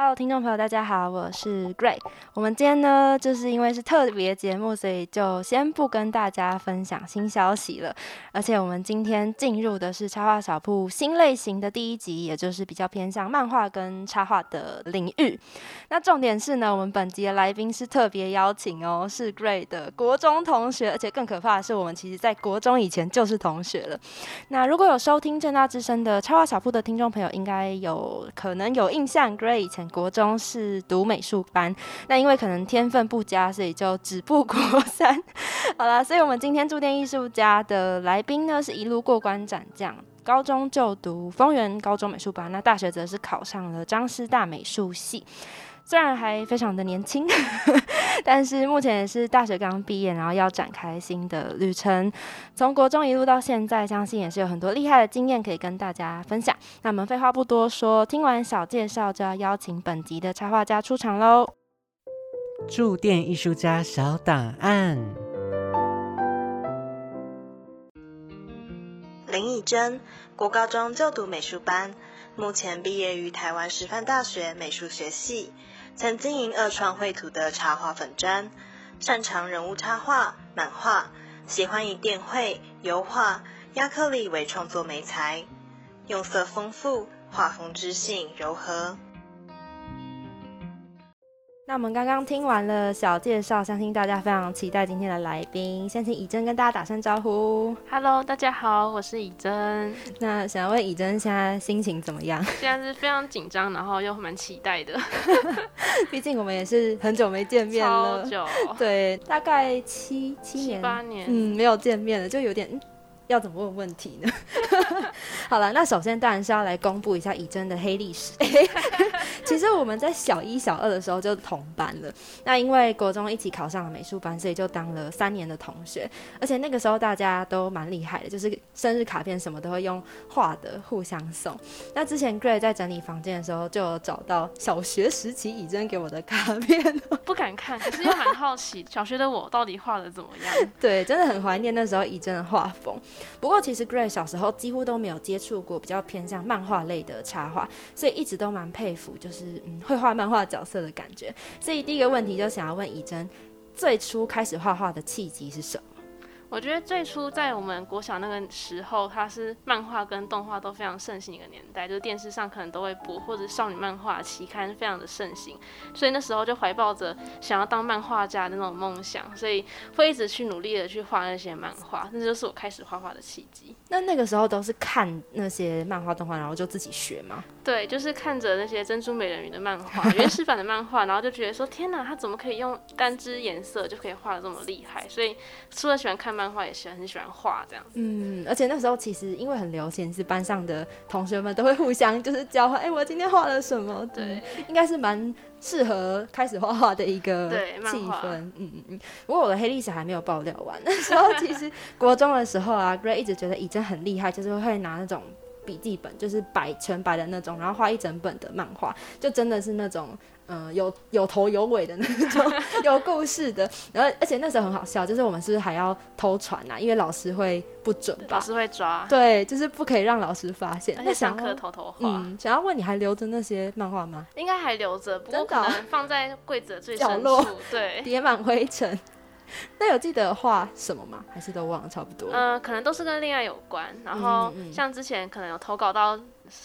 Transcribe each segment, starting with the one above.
Hello，听众朋友，大家好，我是 Gray。我们今天呢，就是因为是特别节目，所以就先不跟大家分享新消息了。而且我们今天进入的是插画小铺新类型的第一集，也就是比较偏向漫画跟插画的领域。那重点是呢，我们本集的来宾是特别邀请哦，是 Gray 的国中同学，而且更可怕的是，我们其实在国中以前就是同学了。那如果有收听正大之声的插画小铺的听众朋友，应该有可能有印象，Gray 以前国中是读美术班，那因为可能天分不佳，所以就止步国三。好啦，所以我们今天驻店艺术家的来宾呢，是一路过关斩将。高中就读丰原高中美术班，那大学则是考上了张师大美术系。虽然还非常的年轻，但是目前也是大学刚毕业，然后要展开新的旅程。从国中一路到现在，相信也是有很多厉害的经验可以跟大家分享。那我们废话不多说，听完小介绍就要邀请本集的插画家出场喽。驻店艺术家小档案。林以真，国高中就读美术班，目前毕业于台湾师范大学美术学系，曾经营二创绘图的插画粉砖，擅长人物插画、漫画，喜欢以电绘、油画、亚克力为创作美材，用色丰富，画风知性柔和。那我们刚刚听完了小介绍，相信大家非常期待今天的来宾。先请以真跟大家打声招呼。Hello，大家好，我是以真。那想问以真现在心情怎么样？现在是非常紧张，然后又蛮期待的，毕竟我们也是很久没见面超了，久，对，大概七七七年，八年。嗯，没有见面了，就有点。嗯要怎么问问题呢？好了，那首先当然是要来公布一下以真的黑历史。其实我们在小一、小二的时候就同班了。那因为国中一起考上了美术班，所以就当了三年的同学。而且那个时候大家都蛮厉害的，就是生日卡片什么都会用画的互相送。那之前 Gray 在整理房间的时候，就有找到小学时期以真给我的卡片。不敢看，可是又蛮好奇，小学的我到底画的怎么样？对，真的很怀念那时候以真的画风。不过其实 Gray 小时候几乎都没有接触过比较偏向漫画类的插画，所以一直都蛮佩服，就是嗯会画漫画角色的感觉。所以第一个问题就想要问以真，最初开始画画的契机是什么？我觉得最初在我们国小那个时候，它是漫画跟动画都非常盛行一个年代，就是电视上可能都会播，或者少女漫画期刊非常的盛行，所以那时候就怀抱着想要当漫画家的那种梦想，所以会一直去努力的去画那些漫画，那就是我开始画画的契机。那那个时候都是看那些漫画动画，然后就自己学吗？对，就是看着那些珍珠美人鱼的漫画，原始版的漫画，然后就觉得说，天哪，他怎么可以用单支颜色就可以画的这么厉害？所以除了喜欢看漫画，也是很喜欢画这样子。嗯，而且那时候其实因为很流行，是班上的同学们都会互相就是交换，哎、我今天画了什么？对嗯，应该是蛮适合开始画画的一个对气氛。嗯嗯嗯。不过我的黑历史还没有爆料完，那时候其实国中的时候啊，Gray 一直觉得以真很厉害，就是会拿那种。笔记本就是白全白的那种，然后画一整本的漫画，就真的是那种，嗯、有有头有尾的那种，有故事的。然后，而且那时候很好笑，就是我们是不是还要偷传啊？因为老师会不准吧？老师会抓，对，就是不可以让老师发现。那想课偷偷画，嗯，想要问你还留着那些漫画吗？应该还留着，不过可能放在柜子的最深角落处。对，叠满灰尘。那有记得画什么吗？还是都忘了差不多？嗯、可能都是跟恋爱有关。然后像之前可能有投稿到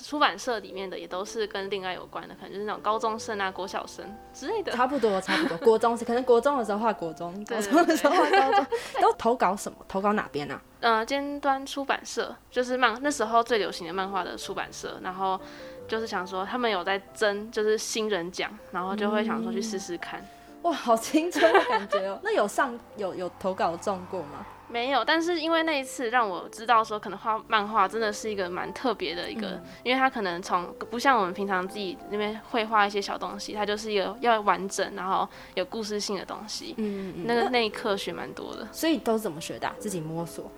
出版社里面的，也都是跟恋爱有关的，可能就是那种高中生啊、国小生之类的。差不多，差不多。国中是可能国中的时候画国中，对高中的时候画高中。都投稿什么？投稿哪边啊？呃，尖端出版社就是漫那时候最流行的漫画的出版社，然后就是想说他们有在争，就是新人奖，然后就会想说去试试看。哇，好青春的感觉哦。那有上有有投稿中过吗？没有，但是因为那一次让我知道说，可能画漫画真的是一个蛮特别的一个，嗯因为它可能从不像我们平常自己那边会画一些小东西，它就是一个要完整，然后有故事性的东西。嗯嗯那个那一刻学蛮多的，所以都是怎么学的啊、自己摸索，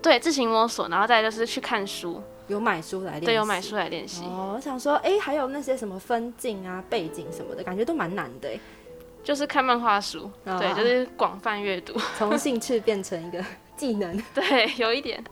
对，自行摸索，然后再就是去看书，有买书来练习。对，有买书来练习，哦，我想说，哎、还有那些什么分镜啊、背景什么的，感觉都蛮难的哎。就是看漫画书，啊对，就是广泛阅读，从兴趣变成一个技能。对，有一点，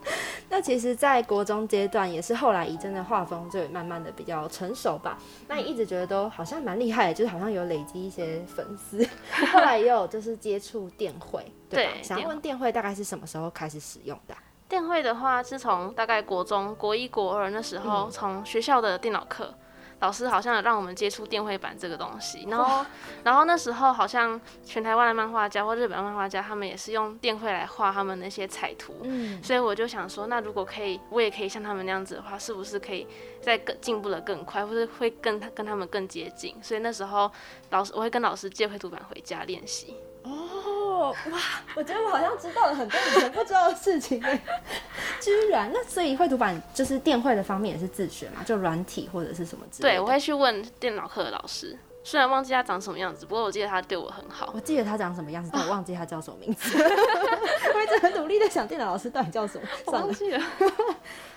那其实，在国中阶段，也是后来以真的画风就慢慢的比较成熟吧。那你一直觉得都好像蛮厉害的，就是好像有累积一些粉丝。后来也有就是接触电绘，对想问电绘大概是什么时候开始使用的啊、电绘的话，是从大概国中、国一、国二那时候，从学校的电脑课，老师好像有让我们接触电绘板这个东西。然后，然后那时候好像全台湾的漫画家或日本漫画家，他们也是用电绘来画他们那些彩图。嗯，所以我就想说，那如果可以，我也可以像他们那样子的话，是不是可以再更进步的更快，或是会跟他跟他们更接近？所以那时候老师我会跟老师借绘图板回家练习。哦，哇，我觉得我好像知道了很多以前不知道的事情耶，居然。那所以绘图板就是电绘的方面也是自学嘛，就软体或者是什么之类的。对，我会去问电脑课的老师，虽然忘记他长什么样子，不过我记得他对我很好。我记得他长什么样子，但我忘记他叫什么名字。我一直很努力的想电脑老师到底叫什么，算了。记了。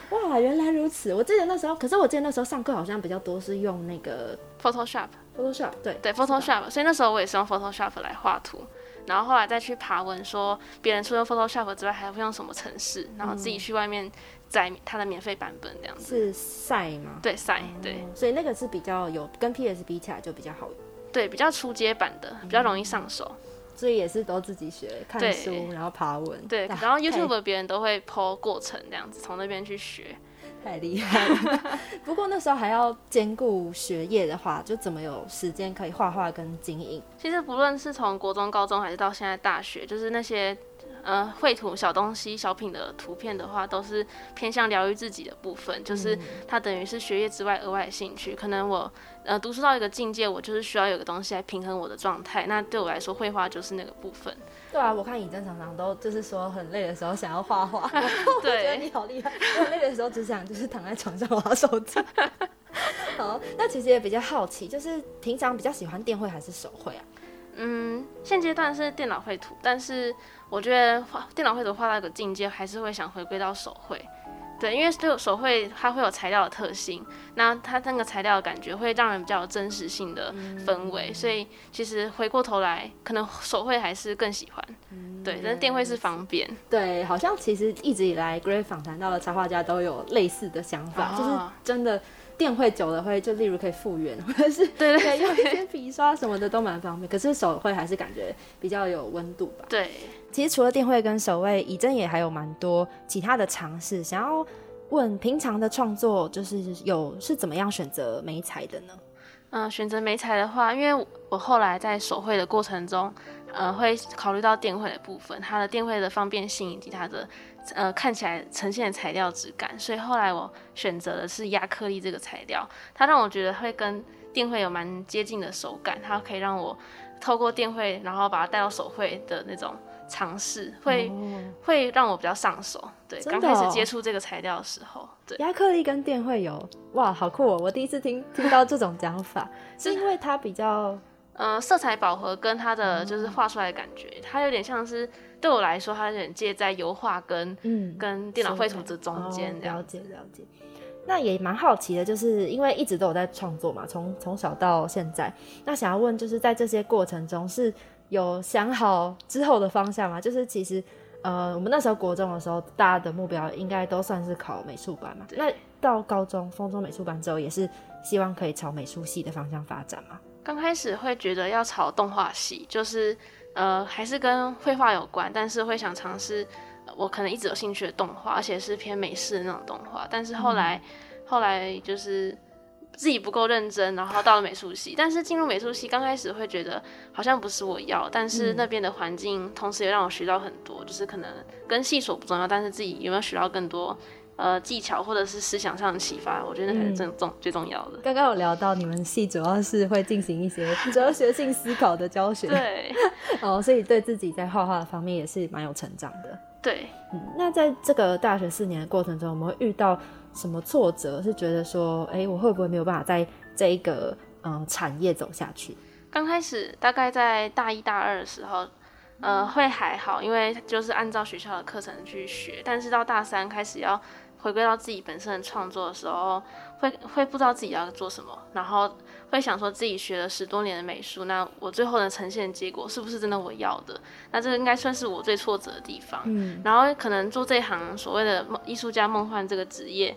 哇，原来如此！我记得那时候，可是我记得那时候上课好像比较多是用那个 Photoshop，Photoshop，对对 Photoshop，所以那时候我也是用 Photoshop 来画图，然后后来再去爬文说别人除了 Photoshop 之外还会用什么程式，然后自己去外面载它的免费版本这样子。是赛吗？对，赛对所以那个是比较有跟 PS 比起来就比较好，对，比较初阶版的，比较容易上手。所以也是都自己学，看对书然后爬文。对，啊然后 YouTube 别人都会 po 过程这样子，从那边去学。太厉害了。不过那时候还要兼顾学业的话，就怎么有时间可以画画跟经营？其实不论是从国中、高中还是到现在大学，就是那些呃绘图小东西、小品的图片的话，都是偏向疗愈自己的部分，就是它等于是学业之外额外的兴趣。可能我呃读书到一个境界，我就是需要有个东西来平衡我的状态，那对我来说，绘画就是那个部分。对啊，我看尹正常常都就是说很累的时候想要画画，我觉得你，好厉害。我很累的时候只想就是躺在床上玩手机。好，那其实也比较好奇，就是平常比较喜欢电绘还是手绘啊？嗯，现阶段是电脑绘图，但是我觉得画电脑绘图画到一个境界，还是会想回归到手绘。对，因为对手绘它会有材料的特性，那它那个材料的感觉会让人比较有真实性的氛围，所以其实回过头来，可能手绘还是更喜欢。嗯对，但是电绘是方便。对，好像其实一直以来 Gray 访谈到的插画家都有类似的想法，哦就是真的电绘久了会就例如可以复原，或者是对可以用一些笔刷什么的都蛮方便。可是手绘还是感觉比较有温度吧。对，其实除了电绘跟手绘，以真也还有蛮多其他的尝试。想要问平常的创作，就是有是怎么样选择美彩的呢？嗯、选择美彩的话，因为我后来在手绘的过程中，呃，会考虑到电绘的部分，它的电绘的方便性以及它的呃看起来呈现的材料质感，所以后来我选择的是亚克力这个材料，它让我觉得会跟电绘有蛮接近的手感，它可以让我透过电绘，然后把它带到手绘的那种尝试，会、会让我比较上手。对，刚开始接触这个材料的时候，对。亚克力跟电绘有哇，好酷哦！我第一次听听到这种讲法，是因为它比较呃，色彩饱和跟它的就是画出来的感觉，它有点像是对我来说，它有点介在油画跟嗯跟电脑绘图这中间哦。了解了解。那也蛮好奇的，就是因为一直都有在创作嘛，从从小到现在。那想要问，就是在这些过程中是有想好之后的方向吗？就是其实呃，我们那时候国中的时候，大家的目标应该都算是考美术班嘛。那到高中风中美术班之后，也是希望可以朝美术系的方向发展嘛。刚开始会觉得要朝动画系，就是呃还是跟绘画有关，但是会想尝试呃我可能一直有兴趣的动画，而且是偏美式的那种动画。但是后来、后来就是自己不够认真，然后到了美术系。但是进入美术系刚开始会觉得好像不是我要，但是那边的环境同时也让我学到很多，就是可能跟系所不重要，但是自己有没有学到更多。呃，技巧或者是思想上的启发，我觉得那才是正重、最重要的。刚刚有聊到你们系主要是会进行一些哲学性思考的教学，对，哦，所以对自己在画画的方面也是蛮有成长的。对，嗯，那在这个大学四年的过程中，我们会遇到什么挫折？是觉得说，哎、我会不会没有办法在这一个嗯、呃产业走下去？刚开始大概在大一大二的时候，呃，会还好，因为就是按照学校的课程去学。但是到大三开始要回归到自己本身的创作的时候，会会不知道自己要做什么，然后会想说自己学了十多年的美术，那我最后的呈现结果是不是真的我要的？那这个应该算是我最挫折的地方。嗯然后可能做这一行所谓的梦艺术家梦幻这个职业，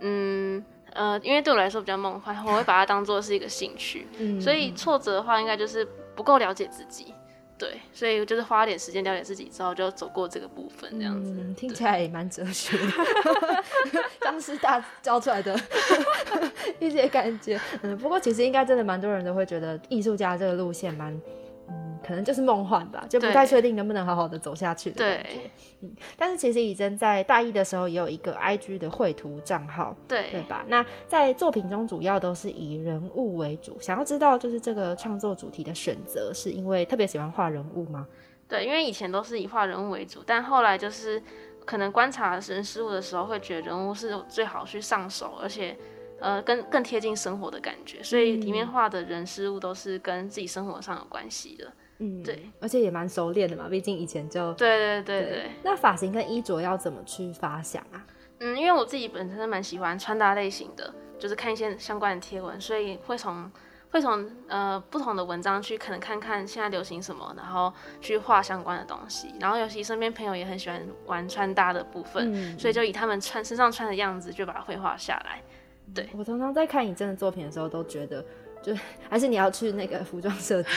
嗯呃，因为对我来说比较梦幻，我会把它当做是一个兴趣。嗯所以挫折的话，应该就是不够了解自己，对，所以就是花点时间了解自己之后，就走过这个部分，这样子。嗯，听起来也蛮哲学的，张师大教出来的 一些感觉。嗯，不过其实应该真的蛮多人都会觉得艺术家这个路线蛮，嗯，可能就是梦幻吧，就不太确定能不能好好的走下去的感觉。对嗯，但是其实以真在大一的时候也有一个 IG 的绘图账号，对对，吧？那在作品中主要都是以人物为主。想要知道就是这个创作主题的选择，是因为特别喜欢画人物吗？对，因为以前都是以画人物为主，但后来就是可能观察人事物的时候，会觉得人物是最好去上手，而且呃更更贴近生活的感觉，所以里面画的人事物都是跟自己生活上有关系的。嗯，对，而且也蛮熟练的嘛，毕竟以前就对对对对。那发型跟衣着要怎么去发想啊？嗯，因为我自己本身蛮喜欢穿搭类型的，就是看一些相关的贴文，所以会从会从呃不同的文章去可能看看现在流行什么，然后去画相关的东西。然后尤其身边朋友也很喜欢玩穿搭的部分，嗯所以就以他们穿身上穿的样子就把它绘画下来。对我常常在看你真的作品的时候，都觉得。就还是你要去那个服装设计，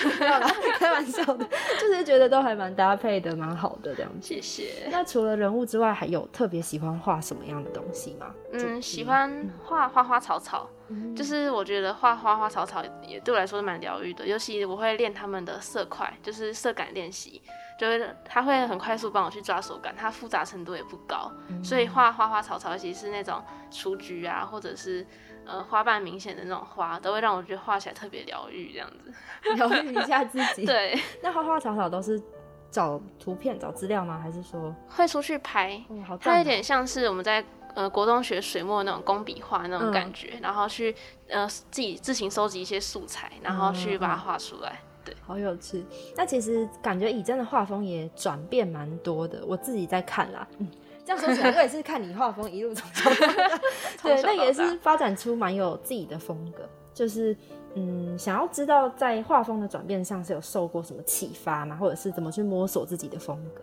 开玩笑的，就是觉得都还蛮搭配的，蛮好的这样子。谢谢。那除了人物之外，还有特别喜欢画什么样的东西吗？嗯，喜欢画花花草草，嗯就是我觉得画花花草草也对我来说是蛮疗愈的，尤其我会练他们的色块，就是色感练习，就是它会很快速帮我去抓手感，它复杂程度也不高，所以画花花草草，尤其是那种雏菊啊，或者是呃花瓣明显的那种花，都会让我觉得画起来特别疗愈这样子。疗愈一下自己。对，那花花草草都是找图片、找资料吗？还是说，会出去拍，嗯，好赞它有哦点像是我们在呃国中学水墨那种工笔画那种感嗯觉，然后去呃自己自行收集一些素材，然后去把它画出来。对，好有趣。那其实感觉以真的画风也转变蛮多的，我自己在看啦。嗯，这样说起来，我也是看你画风一路从小 对，那也是发展出蛮有自己的风格。就是嗯，想要知道在画风的转变上是有受过什么启发吗？或者是怎么去摸索自己的风格？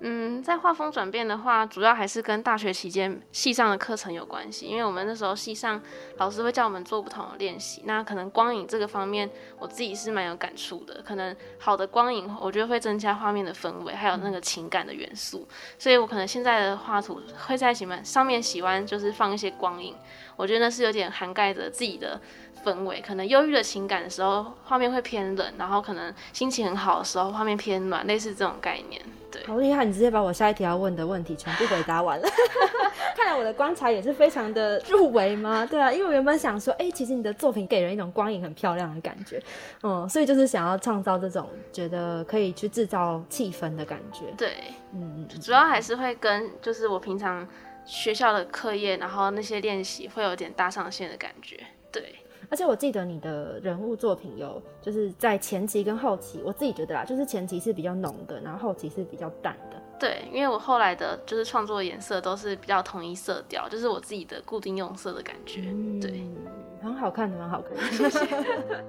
嗯，在画风转变的话，主要还是跟大学期间系上的课程有关系，因为我们那时候系上老师会叫我们做不同的练习，那可能光影这个方面，我自己是蛮有感触的。可能好的光影，我觉得会增加画面的氛围，还有那个情感的元素，所以我可能现在的画图会在喜欢上面喜欢就是放一些光影，我觉得那是有点涵盖着自己的。氛围可能忧郁的情感的时候，画面会偏冷；然后可能心情很好的时候，画面偏暖，类似这种概念。对，好厉害！你直接把我下一题要问的问题全部回答完了。看来我的观察也是非常的入围吗？对啊，因为我原本想说，哎、其实你的作品给人一种光影很漂亮的感觉，嗯，所以就是想要创造这种觉得可以去制造气氛的感觉。对，嗯嗯主要还是会跟就是我平常学校的课业，然后那些练习会有点搭上线的感觉。对，而且我记得你的人物作品有，就是在前期跟后期，我自己觉得啦，就是前期是比较浓的，然后后期是比较淡的。对，因为我后来的就是创作的颜色都是比较统一色调，就是我自己的固定用色的感觉。对，嗯，很好看的，蛮好看的。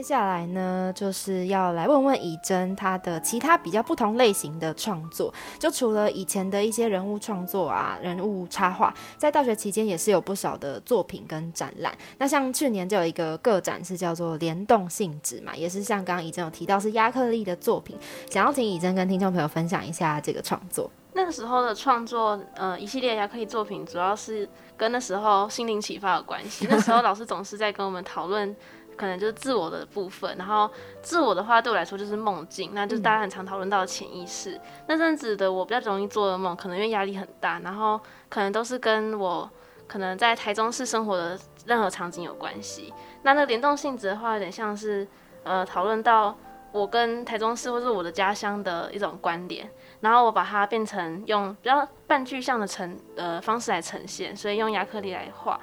接下来呢，就是要来问问以真他的其他比较不同类型的创作。就除了以前的一些人物创作啊、人物插画，在大学期间也是有不少的作品跟展览。那像去年就有一个个展是叫做联动性质嘛，也是像刚刚以真有提到是亚克力的作品，想要请以真跟听众朋友分享一下这个创作。那个时候的创作，呃，一系列亚克力作品，主要是跟那时候心灵启发有关系。那时候老师总是在跟我们讨论。可能就是自我的部分，然后自我的话对我来说就是梦境，那就是大家很常讨论到的潜意识。那阵子的我比较容易做噩梦，可能因为压力很大，然后可能都是跟我可能在台中市生活的任何场景有关系。那那个联动性质的话，有点像是呃讨论到我跟台中市或是我的家乡的一种关联，然后我把它变成用比较半具象的呈呃方式来呈现，所以用亚克力来画。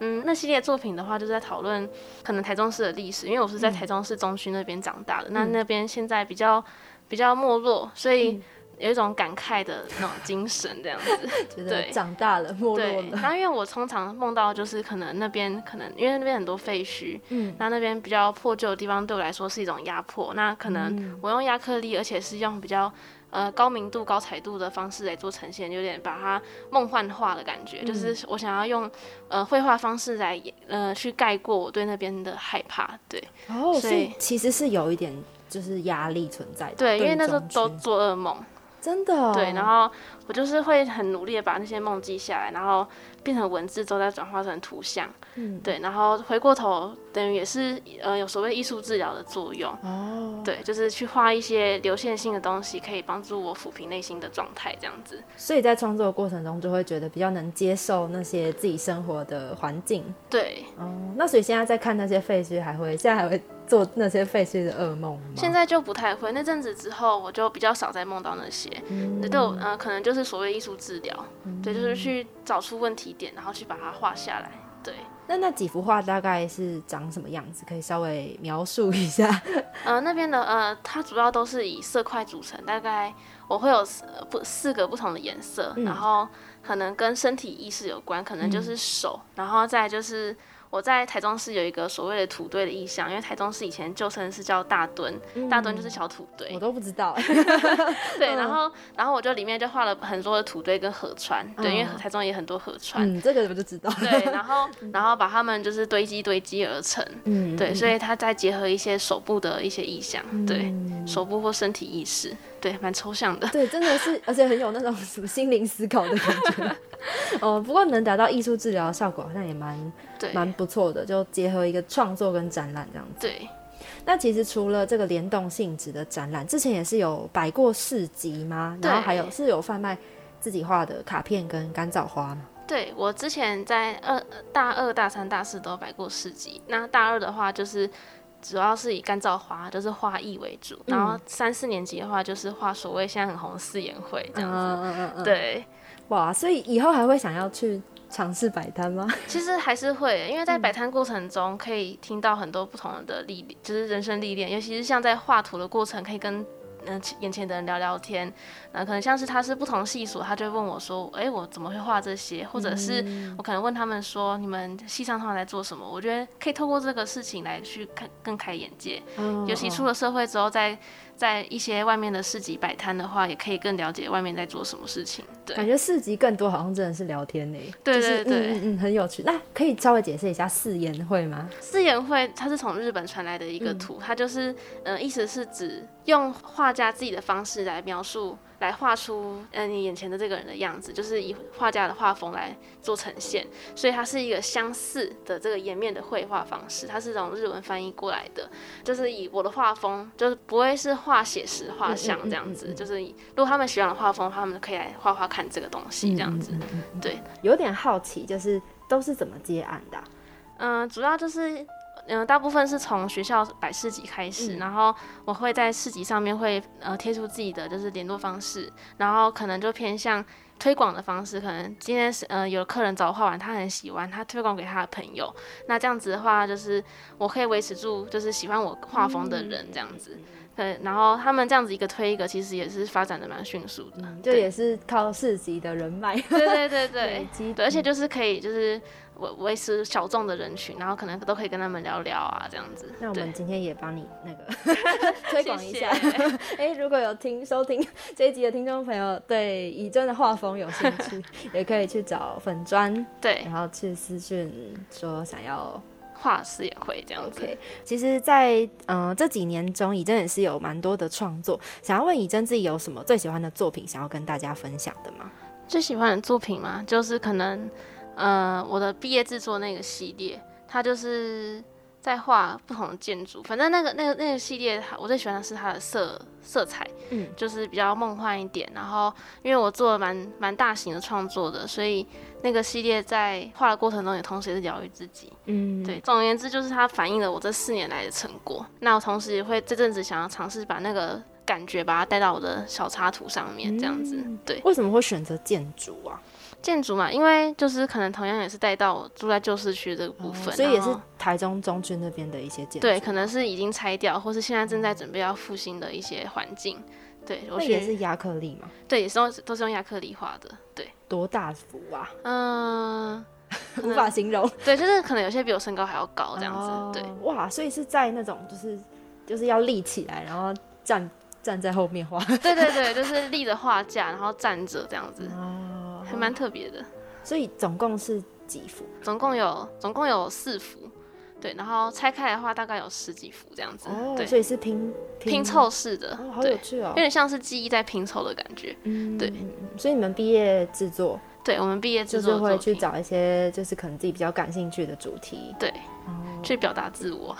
嗯，那系列作品的话，就是在讨论可能台中市的历史，因为我是在台中市中区那边长大的，那那边现在比较比较没落，所以有一种感慨的那种精神这样子。觉得对。长大了，没落对，了。然后因为我通常梦到就是可能那边可能因为那边很多废墟，嗯。那那边比较破旧的地方对我来说是一种压迫，那可能我用亚克力，而且是用比较呃高明度、高彩度的方式来做呈现，有点把它梦幻化的感觉，就是我想要用呃绘画方式来呃去盖过我对那边的害怕，对。哦，所以其实是有一点就是压力存在的。对，因为那时候都做噩梦，真的、哦、对，然后我就是会很努力的把那些梦记下来，然后变成文字之后再转化成图像，嗯对，然后回过头等于也是呃有所谓艺术治疗的作用，哦，对，就是去画一些流线性的东西，可以帮助我抚平内心的状态，这样子。所以在创作的过程中就会觉得比较能接受那些自己生活的环境。对，哦，那所以现在在看那些废墟，还会现在还会做那些废墟的噩梦吗？现在就不太会，那阵子之后我就比较少再梦到那些，那，对我呃可能就是所谓艺术治疗，对，就是去找出问题点，然后去把它画下来，对。那那几幅画大概是长什么样子？可以稍微描述一下？呃，那边的呃，它主要都是以色块组成，大概我会有四呃不四个不同的颜色，然后可能跟身体意识有关，可能就是手，然后再就是我在台中市有一个所谓的土堆的意象，因为台中市以前旧称是叫大墩，大墩就是小土堆。我，都不知道。对，然后然后我就里面就画了很多的土堆跟河川，对，因为台中也很多河川，嗯，这个我就知道。对，然后然后把它们就是堆积堆积而成，嗯，对，所以它再结合一些手部的一些意象，对，手部或身体意识，对，蛮抽象的。对，真的是，而且很有那种什么心灵思考的感觉。哦，不过能达到艺术治疗的效果，好像也蛮对，蛮不错的，就结合一个创作跟展览这样子。对，那其实除了这个联动性质的展览，之前也是有摆过市集吗？然后还有是有贩卖自己画的卡片跟干燥花吗？对我之前在二大二、大三、大四都摆过市集。那大二的话，就是主要是以干燥花，就是画艺为主。然后三四年级的话，就是画所谓现在很红的四眼会这样子。嗯嗯嗯，对，哇，所以以后还会想要去尝试摆摊吗？其实还是会，因为在摆摊过程中可以听到很多不同的历，就是人生历练，尤其是像在画图的过程，可以跟嗯、眼前的人聊聊天，那，可能像是他是不同系所，他就会问我说，哎、我怎么会画这些？或者是我可能问他们说，你们系上他们在做什么？我觉得可以透过这个事情来去看更开眼界，尤其出了社会之后，在在一些外面的市集摆摊的话，也可以更了解外面在做什么事情。对，感觉市集更多好像真的是聊天呢、对就是对对嗯嗯嗯，很有趣。那可以稍微解释一下四言会吗？四言会它是从日本传来的一个图，它就是呃，意思是指用画家自己的方式来描述，来画出呃你眼前的这个人的样子，就是以画家的画风来做呈现，所以它是一个相似的这个颜面的绘画方式，它是从日文翻译过来的，就是以我的画风，就是不会是画写实画像这样子，就是如果他们喜欢的画风的话，他们可以来画画看这个东西这样子，对。有点好奇，就是都是怎么接案的啊、嗯、主要就是，嗯、大部分是从学校摆市集开始，然后我会在市集上面会呃贴出自己的就是联络方式，然后可能就偏向推广的方式，可能今天是呃有客人找我画完，他很喜欢，他推广给他的朋友，那这样子的话，就是我可以维持住就是喜欢我画风的人这样子。对，然后他们这样子一个推一个，其实也是发展的蛮迅速的。对就也是靠市集的人脉。对对对对对，而且就是可以就是维维持小众的人群，然后可能都可以跟他们聊聊啊，这样子。那我们今天也帮你那个 推广一下。哎、如果有听收听这一集的听众朋友对以真的画风有兴趣，也可以去找粉砖，对然后去私讯说想要画师也会这样子。OK，其实在，嗯、这几年中，以真也是有蛮多的创作。想要问以真自己有什么最喜欢的作品，想要跟大家分享的吗？最喜欢的作品嘛，就是可能呃我的毕业制作那个系列，它就是在画不同的建筑。反正那个那个那个系列，我最喜欢的是它的色色彩，嗯就是比较梦幻一点。然后因为我做了蛮蛮大型的创作的，所以那个系列在画的过程中也同时也是疗愈自己。嗯，对，总而言之就是它反映了我这四年来的成果。那我同时也会这阵子想要尝试把那个感觉把它带到我的小插图上面，这样子。嗯对，为什么会选择建筑啊？建筑嘛，因为就是可能同样也是带到我住在旧市区这个部分，哦所以也是台中中区那边的一些建筑。对，可能是已经拆掉，或是现在正在准备要复兴的一些环境。对，我也是亚克力嘛？对，也是用都是用亚克力画的。对，多大幅啊？嗯、可无法形容。对，就是可能有些比我身高还要高这样子。哦对，哇，所以是在那种就是就是要立起来，然后站站在后面画。对对对，就是立着画架，然后站着这样子，哦还蛮特别的。所以总共是几幅？总共有总共有四幅，对，然后拆开来的话大概有十几幅这样子，哦，对，所以是拼拼凑式的，哦，好对有，趣哦有。点像是记忆在拼凑的感觉。嗯对所以你们毕业制作对，我们毕业制就是作会去找一些就是可能自己比较感兴趣的主题，对，哦，去表达自我。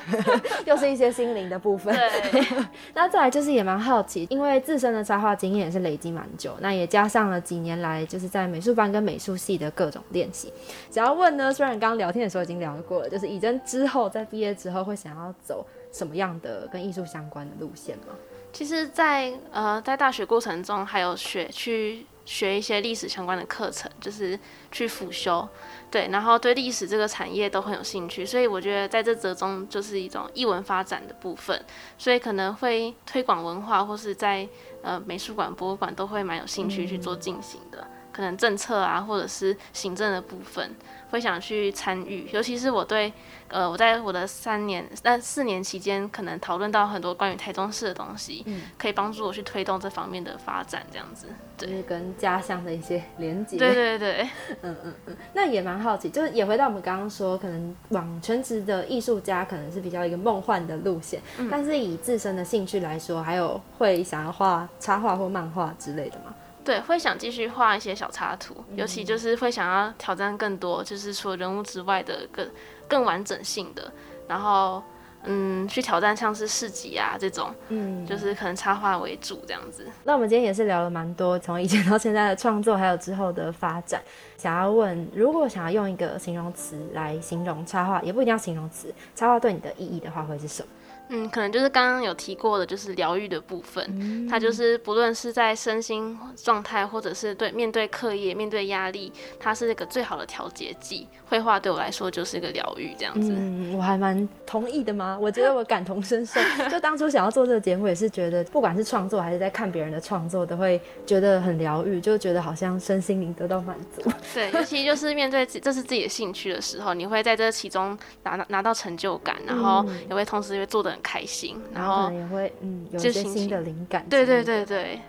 又是一些心灵的部分。对，那再来就是也蛮好奇，因为自身的插画经验也是累积蛮久，那也加上了几年来就是在美术班跟美术系的各种练习。想要问呢，虽然刚刚聊天的时候已经聊过了，就是以真之后在毕业之后会想要走什么样的跟艺术相关的路线吗？其实在，呃在大学过程中，还有学去学一些历史相关的课程，就是去辅修，对，然后对历史这个产业都很有兴趣，所以我觉得在这折中就是一种艺文发展的部分，所以可能会推广文化，或是在呃美术馆、博物馆都会蛮有兴趣去做进行的。可能政策啊，或者是行政的部分，会想去参与。尤其是我对，呃，我在我的三年、那四年期间，可能讨论到很多关于台中市的东西，嗯可以帮助我去推动这方面的发展，这样子。就是跟家乡的一些连接。对对对，嗯嗯嗯那也蛮好奇，就是也回到我们刚刚说，可能往全职的艺术家可能是比较一个梦幻的路线，嗯但是以自身的兴趣来说，还有会想要画插画或漫画之类的吗？对，会想继续画一些小插图，尤其就是会想要挑战更多，就是除了人物之外的更更完整性的，然后嗯，去挑战像是市集啊这种，嗯，就是可能插画为主这样子。那我们今天也是聊了蛮多，从以前到现在的创作，还有之后的发展。想要问，如果想要用一个形容词来形容插画，也不一定要形容词，插画对你的意义的话，会是什么？嗯，可能就是刚刚有提过的，就是疗愈的部分。它就是不论是在身心状态，或者是对面对课业、面对压力，它是一个最好的调节剂。绘画对我来说就是一个疗愈，这样子。嗯，我还蛮同意的嘛？我觉得我感同身受。就当初想要做这个节目，也是觉得不管是创作还是在看别人的创作，都会觉得很疗愈，就觉得好像身心灵得到满足。对，尤其就是面对自这是自己的兴趣的时候，你会在这其中拿到拿到成就感，然后也会同时也会做的很开心，然后也会嗯有一些新的灵感。对对。对对，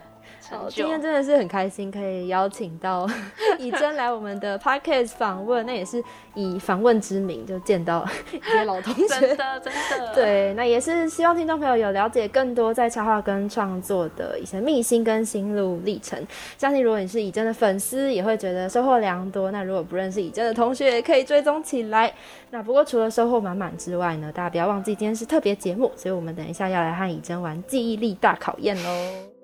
今天真的是很开心，可以邀请到 以真来我们的 podcast 访问，那也是以访问之名就见到 一些老同学真。的真的，对，那也是希望听众朋友有了解更多在插画跟创作的一些秘辛跟心路历程。相信如果你是以真的粉丝，也会觉得收获良多。那如果不认识以真的同学，也可以追踪起来。那不过除了收获满满之外呢，大家不要忘记今天是特别节目，所以我们等一下要来和以真玩记忆力大考验喽。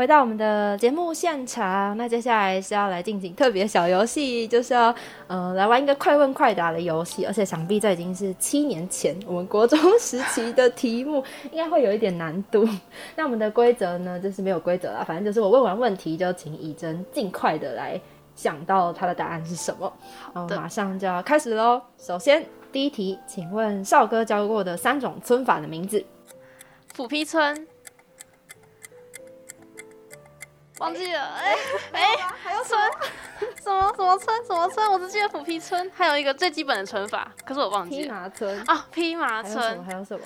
回到我们的节目现场，那接下来是要来进行特别小游戏，就是要呃来玩一个快问快答的游戏，而且想必这已经是七年前我们国中时期的题目，应该会有一点难度。那我们的规则呢，就是没有规则啦，反正就是我问完问题就请以真尽快的来想到他的答案是什么。好，的马上就要开始喽。首先第一题，请问少哥教过的三种村法的名字？虎皮村。忘记了，哎、哎、还有村什么 什么村什么村？我只记得虎皮村，还有一个最基本的村法，可是我忘记披了。麻村。啊，披麻？村，还有什么？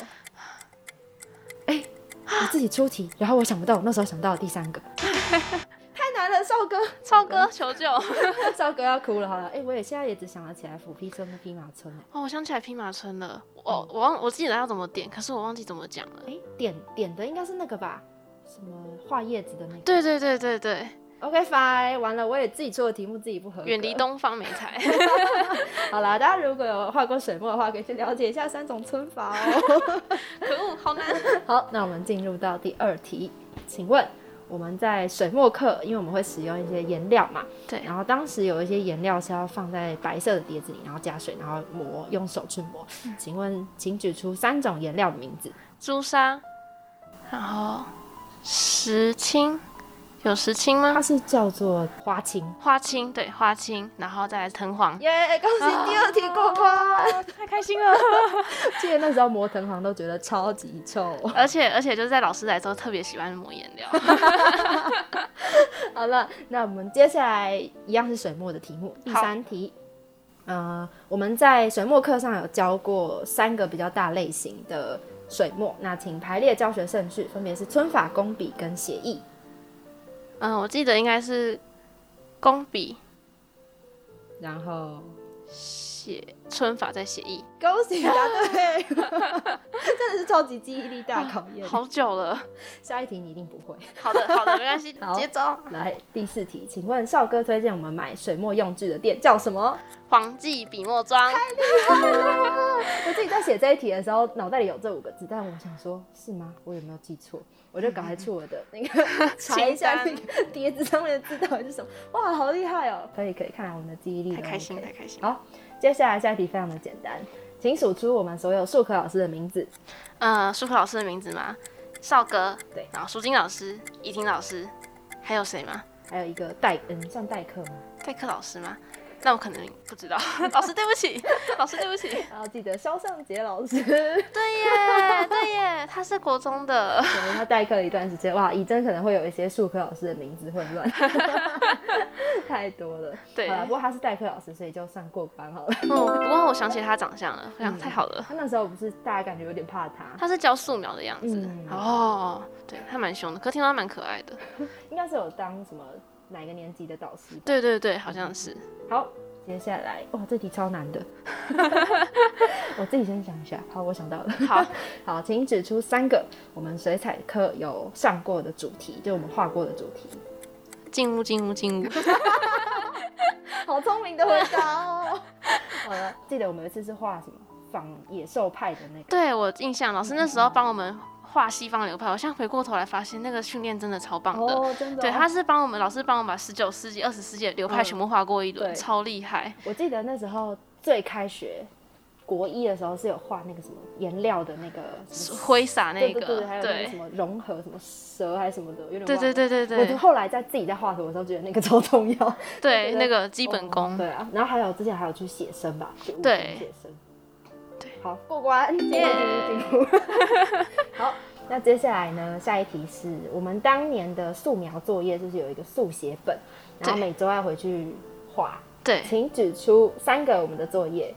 哎、我自己出题，然后我想不到，我那时候想到了第三个，太难了，少哥，超哥求救！少哥要哭了。好了，哎、我也现在也只想得起来虎皮村跟披麻村。哦，我想起来披麻村了，我我忘我记得要怎么点，可是我忘记怎么讲了。哎、点点的应该是那个吧？什么画叶子的那个？对对对对对，OK fine，完了，我也自己出的题目自己不合格。远离。东方美彩。好啦，大家如果有画过水墨的话，可以去了解一下三种皴法哦。可恶，好难。好，那我们进入到第二题，请问我们在水墨课，因为我们会使用一些颜料嘛，对然后当时有一些颜料是要放在白色的碟子里，然后加水，然后磨，用手去磨。请问，请举出三种颜料的名字。朱砂，然后石青，有石青吗它？是叫做花青。花青，对，花青，然后再来藤黄。耶、恭喜第二题过关！太开心了！记得那时候磨藤黄都觉得超级臭。而且而且就是在老师来的时候特别喜欢抹颜料。好了，那我们接下来一样是水墨的题目，第三题。呃，我们在水墨课上有教过三个比较大类型的水墨，那请排列教学顺序，分别是皴法、工笔跟写意。嗯，我记得应该是工笔然后写春法在写意，恭喜答对，真的是超级记忆力大考验。好久了。下一题你一定不会。好的好的，没关系好，接走。来第四题，请问少哥推荐我们买水墨用具的店叫什么？黄记笔墨庄，我自己在写这一题的时候，脑袋里有这五个字，但我想说，是吗？我有没有记错？我就赶快去我的那个查一下那清个碟子上面的字到底是什么。哇，好厉害哦！可以可以，看来我们的记忆力太开心太开心。好，接下来下一题非常的简单，请数出我们所有数科老师的名字。呃，数学老师的名字吗？少哥，对然后舒金老师、怡婷老师，还有谁吗？还有一个代，嗯，算代课吗？代课老师吗？那我可能不知道，老师对不起，老师对不起。然后记得肖尚杰老师，对耶，对耶，他是国中的。可能，他代课了一段时间，哇，以真可能会有一些数科老师的名字混乱，太多了。对，不过他是代课老师，所以就算过关好了。嗯，不过我想起他长相了，太好了。他那时候不是大家感觉有点怕他，他是教素描的样子，嗯哦，对他蛮凶的，可听说他蛮可爱的。应该是有当什么哪个年级的导师。对对对，好像是。好，接下来哇，这题超难的，我自己先想一下。好，我想到了。好，好，请指出三个我们水彩课有上过的主题，就我们画过的主题。进屋进屋进屋。好聪明的回答哦。好了，记得我们有一次是画什么仿野兽派的那个。对我印象，老师那时候帮我们画西方流派，我现在回过头来发现那个训练真的超棒的。哦，真的哦、对，他是帮我们老师帮我们把十九世纪、二十世纪的流派嗯全部画过一轮，对超厉害。我记得那时候最开学国一的时候是有画那个什么颜料的那个挥洒那个，对对对，还有那个什对么融合什么蛇还是什么的，有点对对忘对对对。我就后来在自己在画图的时候，觉得那个超重要，对，那个基本功。对啊，然后还有之前还有去写生吧，对。工写生。对，好过关，进入进入进入。好，那接下来呢？下一题是我们当年的素描作业，就是有一个速写本，然后对。每周要回去画，对，请指出三个我们的作业，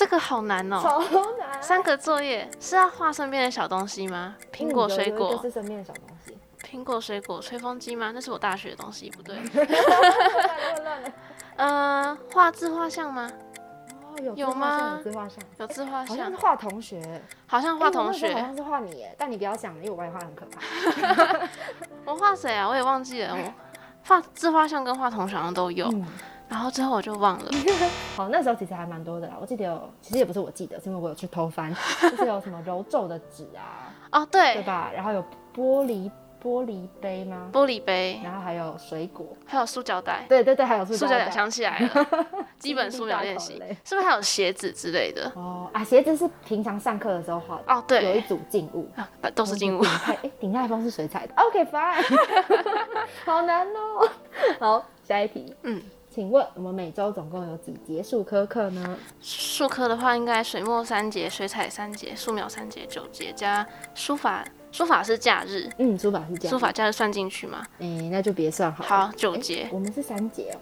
这个好难哦。超难。三个作业是要画身边的小东西吗？苹果、水果个、是身边的小东西。苹果、水果、吹风机吗？那是我大学的东西，不对。乱了。嗯，画自画像吗？哦，有吗有自画像，有自画像好像是，画同学，好像画同哎我那时候好。像是画你耶，但你不要想，因为我把你画得很可怕。我画谁啊？我也忘记了。我画自画像跟画同学好像都有，嗯，然后之后我就忘了。好，那时候其实还蛮多的啦。我记得有，其实也不是我记得，是因为我有去偷翻，就是有什么揉皱的纸啊，哦，对，对吧？然后有玻璃玻璃杯吗？玻璃杯，然后还有水果，还有塑胶袋。对对对，还有塑塑胶袋袋。想起来了，基本素描练习是不是还有鞋子之类的？哦啊，鞋子是平常上课的时候画的，哦对，有一对，组静物。啊都是静物哎，顶泰丰是水彩的。OK fine，好难哦。好，下一题。嗯，请问我们每周总共有几节数科课呢？数科的话，应该水墨三节，水彩三节，素描三节，九节加书法。书法是假日，嗯，书法是假日。书法假日算进去吗？哎、那就别算好了。好，九诶节，我们是三节哦，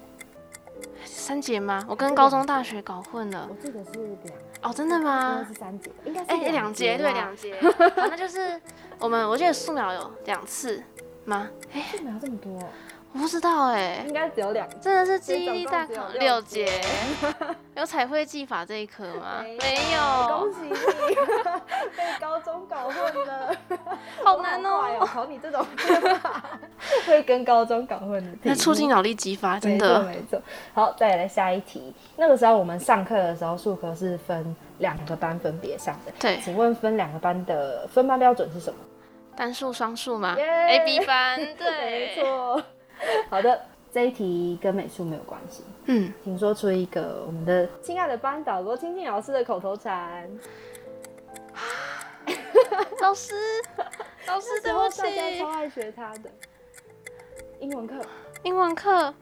三节吗？我跟高中、大学搞混了我。记得是两，哦，真的吗？是三节，应该是哎，两节，对，啦两节。好，那就是我们，我记得素描有两次吗？哎，素描这么多哦，我不知道哎、应该只有两真的是记忆力大考六六节，有彩绘技法这一科吗？没有恭有，喜你被高中搞混了，好难哦。哦！考你这种会跟高中搞混的那，促进脑力激发，真的。没错。好，再来下一题。那个时候我们上课的时候，数科是分两个班分别上的。对，请问分两个班的分班标准是什么？单数、双数嘛耶，A、B 班，对 没对，错。好的，这一题跟美术没有关系，嗯，请说出一个我们的亲爱的班导罗青青老师的口头禅。老师，老师，对不那时候大家起超，爱学他的英文课。英文课，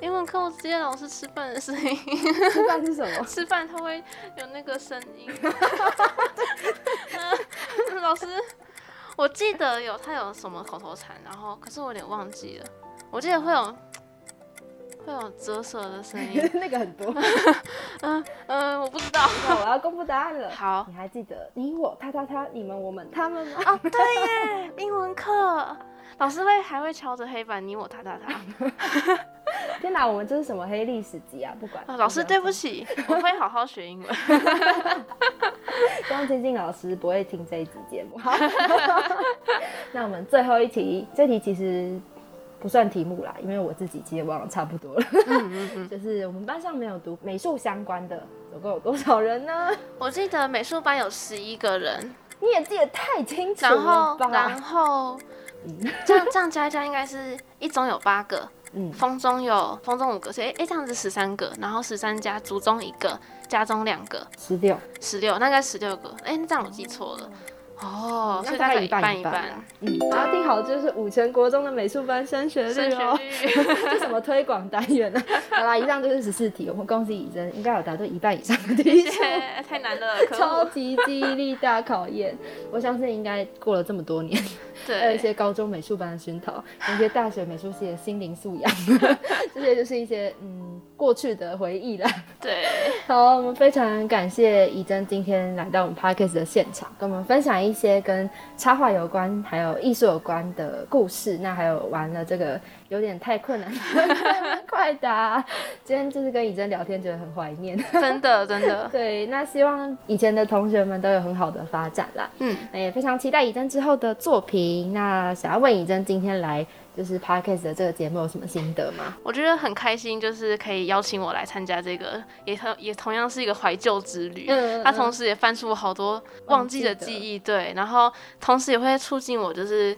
英文课，我只记得老师吃饭的声音，吃饭是什么？吃饭他会有那个声音。嗯老师，我记得有他有什么口头禅，然后可是我有点忘记了，我记得会有 会有折舌的声音。那个很多。嗯嗯，我不知道。那我要公布答案了。好你还记得你我他他他你们我们他们吗？哦，对耶，英文课。老师会还会敲着黑板，你我他他他。天哪，我们这是什么黑历史集啊？不管。啊老师对不起，起，我会好好学英文。希望金静老师不会听这一集节目。好，那我们最后一题，这题其实不算题目啦，因为我自己其实也忘了差不多了。嗯嗯嗯，就是我们班上没有读美术相关的，总共有多少人呢？我记得美术班有十一个人，你也记得太清楚然后然吧？后这样这样加一加应该是一中有八个，嗯，风中有风中五个，所以哎这样子十三个，然后十三加族中一个，家中两个，十六，十六，那应该十六个。哎，这样我记错了。哦，所以大概一那大概一半半一半。嗯，然后定好，就是五全国中的美术班升学率哦。学率，这什么推广单元呢、好啦，以上就是十四题，我们恭喜以真，应该有答对一半以上的题。太难了，超。级记忆力大考验，我相信应该过了这么多年，还有一，些高中美术班的熏陶，一些大学美术系的心灵素养，这些就是一些嗯过去的回忆啦。对，好，我们非常感谢怡珍今天来到我们 Parkes 的现场，跟我们分享一些跟插画有关，还有艺术有关的故事。那还有玩了这个有点太困难的 快答，今天就是跟以真聊天，觉得很怀念。真的真的，对，那希望以前的同学们都有很好的发展啦。嗯，那也非常期待以真之后的作品。那想要问以真今天来就是 podcast 的这个节目有什么心得吗？我觉得很开心，就是可以邀请我来参加这个，也同也同样是一个怀旧之旅。嗯它同时也翻出我好多忘记的记忆，对，然后同时也会促进我就是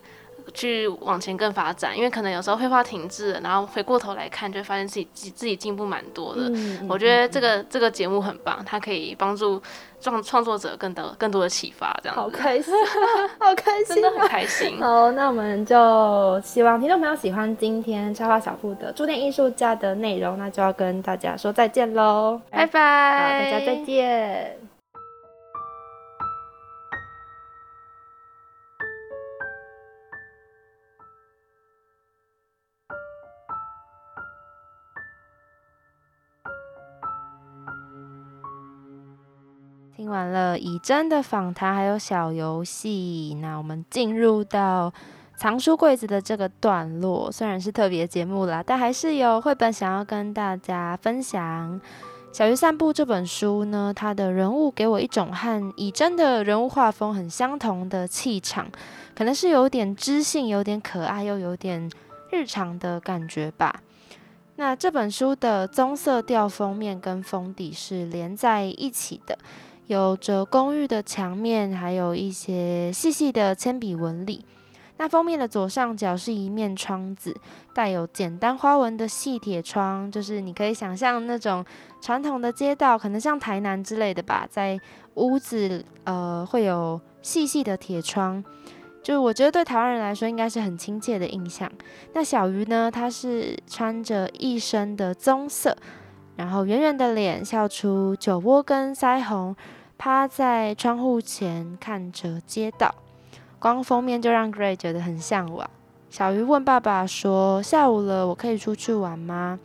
去往前更发展，因为可能有时候绘画停滞了，然后回过头来看，就会发现自己自自己进步蛮多的。嗯我觉得这个这个节目很棒，它可以帮助创创作者更多更多的启发，这样子好开心，好开心啊，真的很开心。好，那我们就希望听众朋友喜欢今天插画小铺的驻店艺术家的内容，那就要跟大家说再见喽，拜好，拜，大家再见。听完了以真的访谈，还有小游戏，那我们进入到藏书柜子的这个段落。虽然是特别节目啦，但还是有绘本想要跟大家分享。《小鱼散步》这本书呢，它的人物给我一种和以真的人物画风很相同的气场，可能是有点知性、有点可爱，又有点日常的感觉吧。那这本书的棕色调封面跟封底是连在一起的。有着公寓的墙面，还有一些细细的铅笔纹理。那封面的左上角是一面窗子，带有简单花纹的细铁窗，就是你可以想象那种传统的街道，可能像台南之类的吧，在屋子呃会有细细的铁窗，就我觉得对台湾人来说应该是很亲切的印象。那小鱼呢，它是穿着一身的棕色，然后圆圆的脸，笑出酒窝跟腮红。趴在窗户前看着街道，光封面就让 Gray 觉得很向往。小鱼问爸爸说：“下午了，我可以出去玩吗？”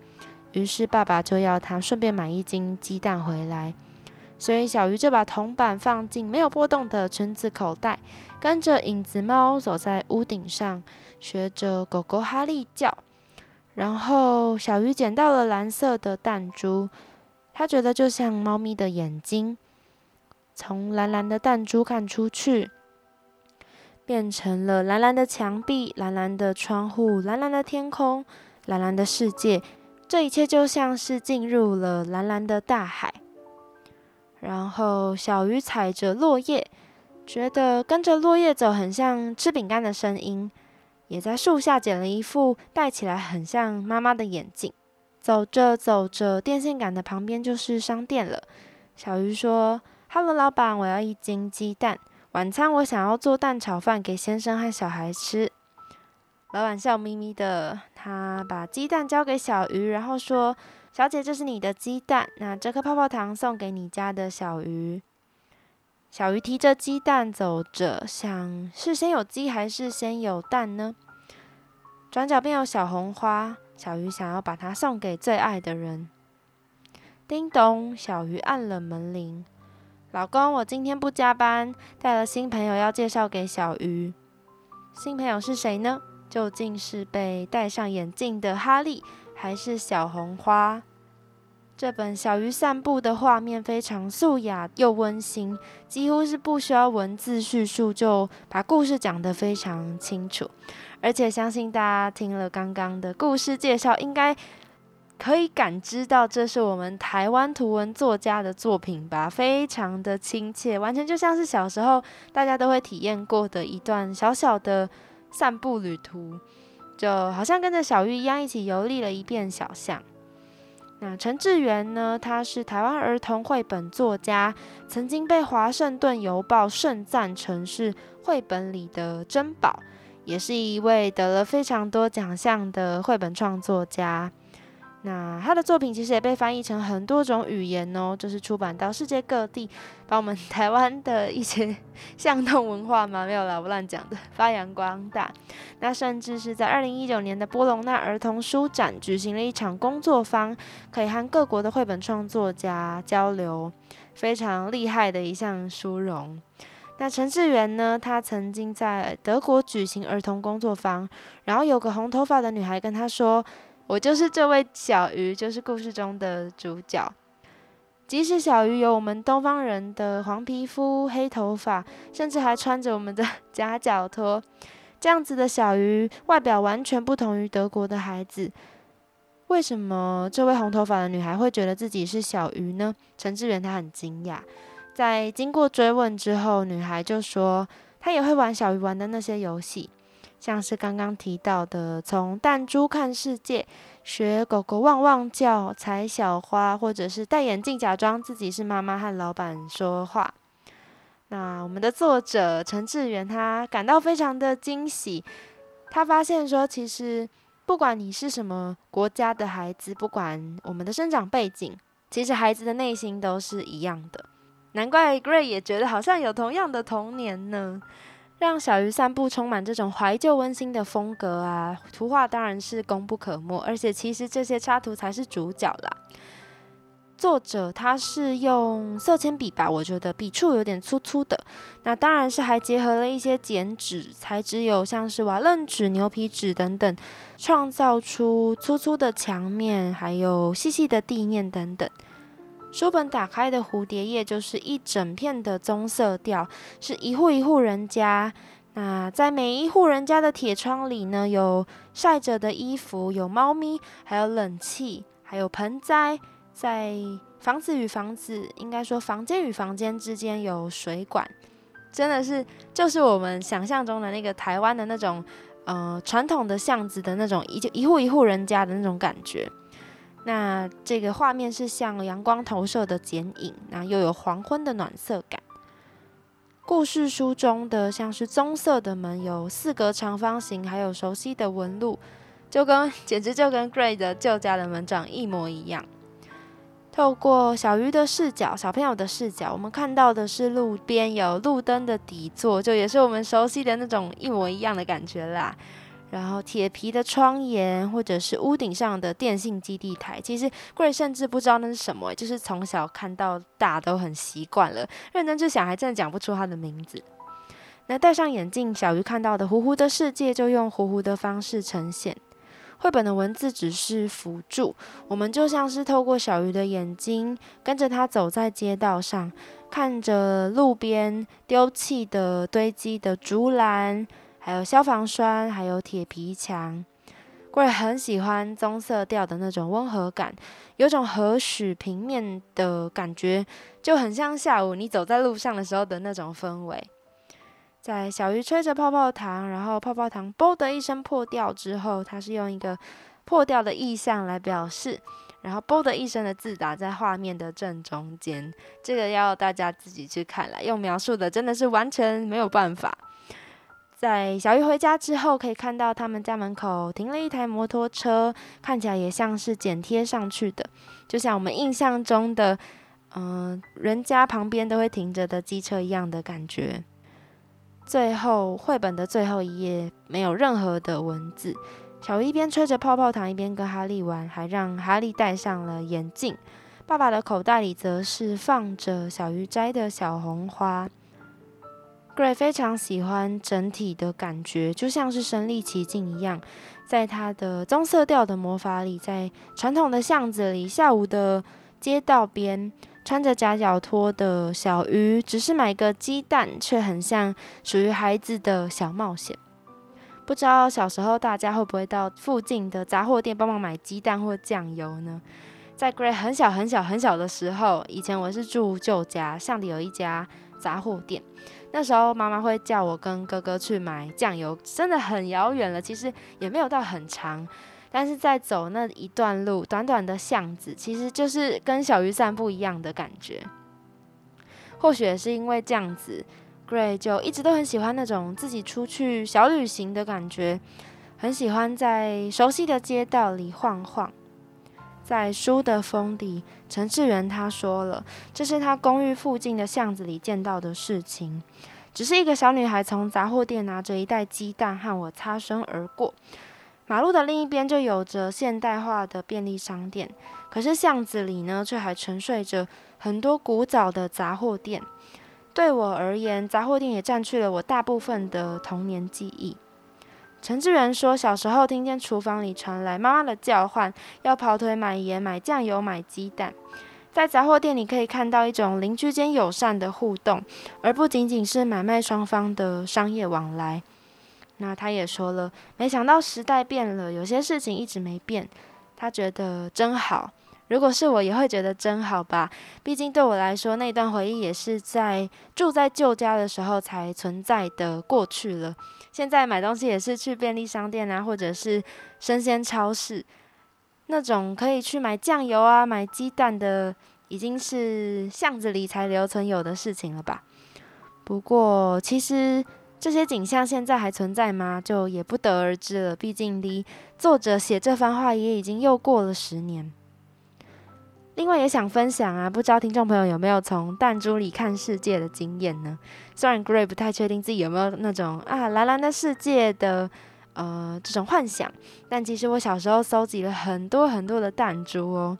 于是爸爸就要他顺便买一斤鸡蛋回来。所以小鱼就把铜板放进没有波动的裙子口袋，跟着影子猫走在屋顶上，学着狗狗哈利叫。然后小鱼捡到了蓝色的弹珠，他觉得就像猫咪的眼睛，从蓝蓝的弹珠看出去，变成了蓝蓝的墙壁、蓝蓝的窗户、蓝蓝的天空、蓝蓝的世界。这一切就像是进入了蓝蓝的大海。然后小鱼踩着落叶，觉得跟着落叶走很像吃饼干的声音。也在树下捡了一副戴起来很像妈妈的眼镜。走着走着，电线杆的旁边就是商店了。小鱼说：“Hello，老板，我要一斤鸡蛋。晚餐我想要做蛋炒饭给先生和小孩吃。”老板笑眯眯的，他把鸡蛋交给小鱼，然后说：“小姐，这是你的鸡蛋，那这颗泡泡糖送给你家的小鱼。”小鱼提着鸡蛋走着，想是先有鸡还是先有蛋呢？转角边有小红花，小鱼想要把它送给最爱的人。叮咚，小鱼按了门铃。老公，我今天不加班，带了新朋友要介绍给小鱼。新朋友是谁呢？究竟是被戴上眼镜的哈利，还是小红花？这本小鱼散步的画面非常素雅又温馨，几乎是不需要文字叙述就把故事讲得非常清楚。而且相信大家听了刚刚的故事介绍，应该可以感知到这是我们台湾图文作家的作品吧？非常的亲切，完全就像是小时候大家都会体验过的一段小小的散步旅途，就好像跟着小鱼一样，一起游历了一遍小巷。那陈志源呢？他是台湾儿童绘本作家，曾经被《华盛顿邮报》盛赞成是绘本里的珍宝，也是一位得了非常多奖项的绘本创作家。那他的作品其实也被翻译成很多种语言哦，就是出版到世界各地，把我们台湾的一些巷弄文化嘛，没有啦，我乱讲的，发扬光大。那甚至是在二零一九年的波隆那儿童书展举行了一场工作坊，可以和各国的绘本创作家交流，非常厉害的一项殊荣。那陈志远呢？他曾经在德国举行儿童工作坊，然后有个红头发的女孩跟他说。我就是这位小鱼，就是故事中的主角。即使小鱼有我们东方人的黄皮肤、黑头发，甚至还穿着我们的 夹脚拖，这样子的小鱼外表完全不同于德国的孩子。为什么这位红头发的女孩会觉得自己是小鱼呢？陈志远他很惊讶。在经过追问之后，女孩就说她也会玩小鱼玩的那些游戏。像是刚刚提到的，从弹珠看世界，学狗狗汪汪叫，采小花，或者是戴眼镜假装自己是妈妈和老板说话。那我们的作者陈志远他感到非常的惊喜，他发现说，其实不管你是什么国家的孩子，不管我们的生长背景，其实孩子的内心都是一样的。难怪 Gray 也觉得好像有同样的童年呢。让小鱼散步充满这种怀旧温馨的风格啊！图画当然是功不可没，而且其实这些插图才是主角啦。作者他是用色铅笔吧，我觉得笔触有点粗粗的。那当然是还结合了一些剪纸材质，有像是瓦楞纸、牛皮纸等等，创造出粗粗的墙面，还有细细的地面等等。书本打开的蝴蝶页就是一整片的棕色调，是一户一户人家。那在每一户人家的铁窗里呢，有晒着的衣服，有猫咪，还有冷气，还有盆栽。在房子与房子，应该说房间与房间之间有水管，真的是就是我们想象中的那个台湾的那种呃传统的巷子的那种一一户一户人家的那种感觉。那这个画面是像阳光投射的剪影，那又有黄昏的暖色感。故事书中的像是棕色的门，有四格长方形，还有熟悉的纹路，就跟简直就跟 Gray 的旧家的门长一模一样。透过小鱼的视角，小朋友的视角，我们看到的是路边有路灯的底座，就也是我们熟悉的那种一模一样的感觉啦。然后铁皮的窗沿，或者是屋顶上的电信基地台，其实桂甚至不知道那是什么，就是从小看到大都很习惯了。认真去想，还真的讲不出它的名字。那戴上眼镜，小鱼看到的糊糊的世界，就用糊糊的方式呈现。绘本的文字只是辅助，我们就像是透过小鱼的眼睛，跟着它走在街道上，看着路边丢弃的堆积的竹篮，还有消防栓，还有铁皮墙。我也很喜欢棕色调的那种温和感，有种和煦平面的感觉，就很像下午你走在路上的时候的那种氛围。在小鱼吹着泡泡糖，然后泡泡糖“啵”的一声破掉之后，它是用一个破掉的意象来表示，然后“啵”的一声的字打在画面的正中间，这个要大家自己去看了，用描述的真的是完全没有办法。在小鱼回家之后，可以看到他们家门口停了一台摩托车，看起来也像是剪贴上去的，就像我们印象中的，嗯，人家旁边都会停着的机车一样的感觉。最后，绘本的最后一页没有任何的文字，小鱼一边吹着泡泡糖，一边跟哈利玩，还让哈利戴上了眼镜。爸爸的口袋里则是放着小鱼摘的小红花。Gray 非常喜欢整体的感觉，就像是身临其境一样，在他的棕色调的魔法里，在传统的巷子里，下午的街道边，穿着夹脚拖的小鱼，只是买个鸡蛋，却很像属于孩子的小冒险。不知道小时候大家会不会到附近的杂货店帮忙买鸡蛋或酱油呢？在 Gray 很小很小很小的时候，以前我是住旧家，巷里有一家杂货店。那时候妈妈会叫我跟哥哥去买酱油，真的很遥远了。其实也没有到很长，但是在走那一段路，短短的巷子，其实就是跟小鱼散步一样的感觉。或许也是因为这样子，Gray 就一直都很喜欢那种自己出去小旅行的感觉，很喜欢在熟悉的街道里晃晃。在书的封底，陈志远他说了，这是他公寓附近的巷子里见到的事情。只是一个小女孩从杂货店拿着一袋鸡蛋和我擦身而过。马路的另一边就有着现代化的便利商店，可是巷子里呢，却还沉睡着很多古早的杂货店。对我而言，杂货店也占据了我大部分的童年记忆。陈志远说，小时候听见厨房里传来妈妈的叫唤，要跑腿买盐、买酱油、买鸡蛋。在杂货店里可以看到一种邻居间友善的互动，而不仅仅是买卖双方的商业往来。那他也说了，没想到时代变了，有些事情一直没变，他觉得真好。如果是我，也会觉得真好吧。毕竟对我来说，那段回忆也是在住在旧家的时候才存在的过去了。现在买东西也是去便利商店啊，或者是生鲜超市，那种可以去买酱油啊、买鸡蛋的，已经是巷子里才留存有的事情了吧。不过，其实这些景象现在还存在吗？就也不得而知了。毕竟离作者写这番话也已经又过了十年。另外也想分享啊，不知道听众朋友有没有从弹珠里看世界的经验呢？虽然 Gray 不太确定自己有没有那种啊蓝蓝的世界的呃这种幻想，但其实我小时候搜集了很多很多的弹珠哦，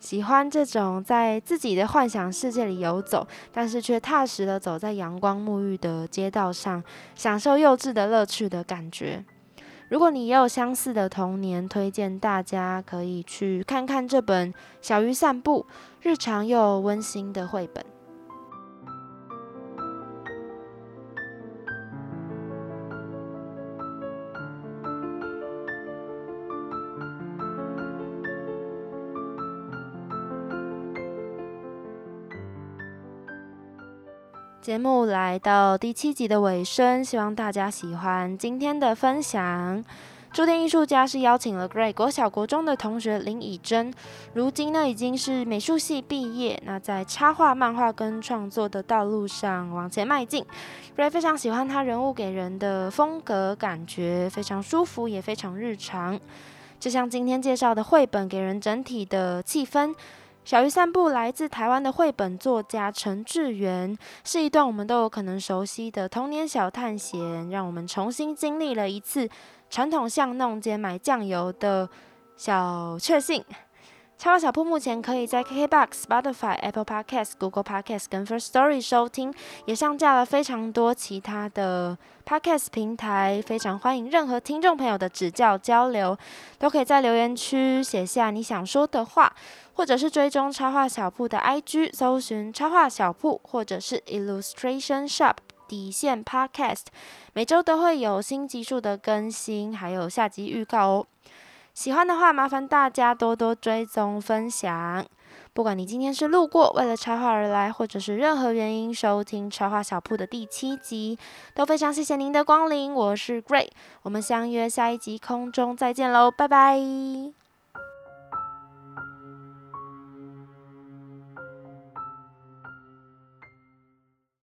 喜欢这种在自己的幻想世界里游走，但是却踏实的走在阳光沐浴的街道上，享受幼稚的乐趣的感觉。如果你也有相似的童年，推荐大家可以去看看这本《小鱼散步》，日常又温馨的绘本。节目来到第七集的尾声，希望大家喜欢今天的分享。驻店艺术家是邀请了 Gray 国小国中的同学林以真，如今呢已经是美术系毕业，那在插画、漫画跟创作的道路上往前迈进。Gray 非常喜欢他人物给人的风格，感觉非常舒服，也非常日常。就像今天介绍的绘本，给人整体的气氛。小鱼散步来自台湾的绘本作家陈志源，是一段我们都有可能熟悉的童年小探险，让我们重新经历了一次传统巷弄间买酱油的小确幸。插画小铺目前可以在 KKBox、Spotify、Apple Podcasts、Google Podcasts 跟 First Story 收听，也上架了非常多其他的 Podcast 平台。非常欢迎任何听众朋友的指教交流，都可以在留言区写下你想说的话，或者是追踪插画小铺的 IG，搜寻插画小铺，或者是 Illustration Shop 底线 Podcast，每周都会有新集数的更新，还有下集预告哦。喜欢的话，麻烦大家多多追踪分享。不管你今天是路过为了插画而来，或者是任何原因收听插画小铺的第七集，都非常谢谢您的光临。我是 Great，我们相约下一集空中再见喽，拜拜。